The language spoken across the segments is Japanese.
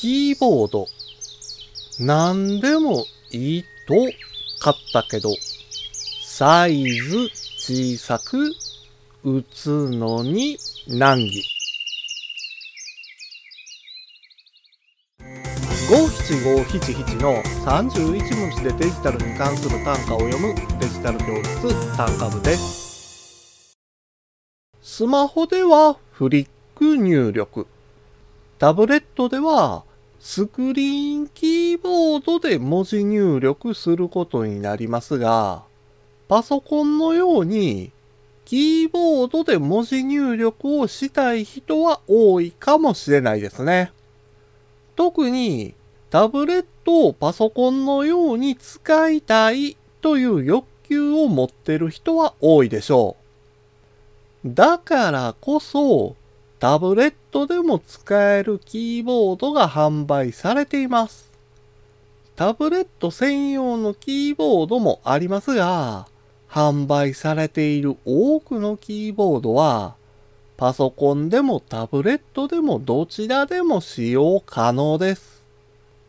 キーボード。何でもいいと買ったけど、サイズ小さく打つのに難儀。五七五七七の31文字でデジタルに関する単価を読むデジタル教室単価部です。スマホではフリック入力。タブレットではスクリーンキーボードで文字入力することになりますが、パソコンのようにキーボードで文字入力をしたい人は多いかもしれないですね。特にタブレットをパソコンのように使いたいという欲求を持ってる人は多いでしょう。だからこそタブレットでも使えるキーボードが販売されています。タブレット専用のキーボードもありますが、販売されている多くのキーボードは、パソコンでもタブレットでもどちらでも使用可能です。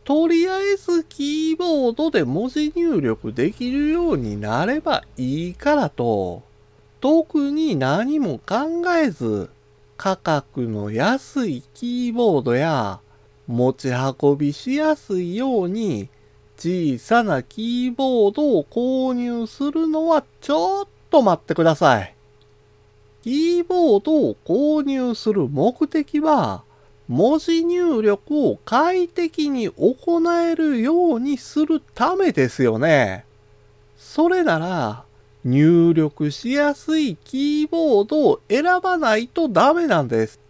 とりあえずキーボードで文字入力できるようになればいいからと、特に何も考えず、価格の安いキーボードや持ち運びしやすいように小さなキーボードを購入するのはちょっと待ってください。キーボードを購入する目的は文字入力を快適に行えるようにするためですよね。それなら入力しやすいキーボードを選ばないとダメなんです。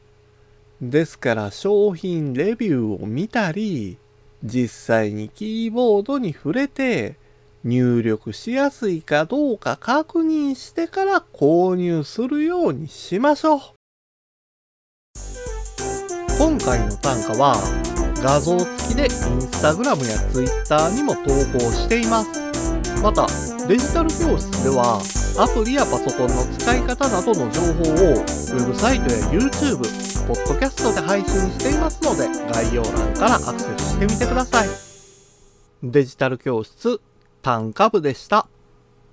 ですから商品レビューを見たり、実際にキーボードに触れて入力しやすいかどうか確認してから購入するようにしましょう。今回の単価は画像付きでインスタグラムやツイッターにも投稿しています。また、デジタル教室ではアプリやパソコンの使い方などの情報をウェブサイトや YouTube、ポッドキャストで配信していますので概要欄からアクセスしてみてください。デジタル教室単価部でした。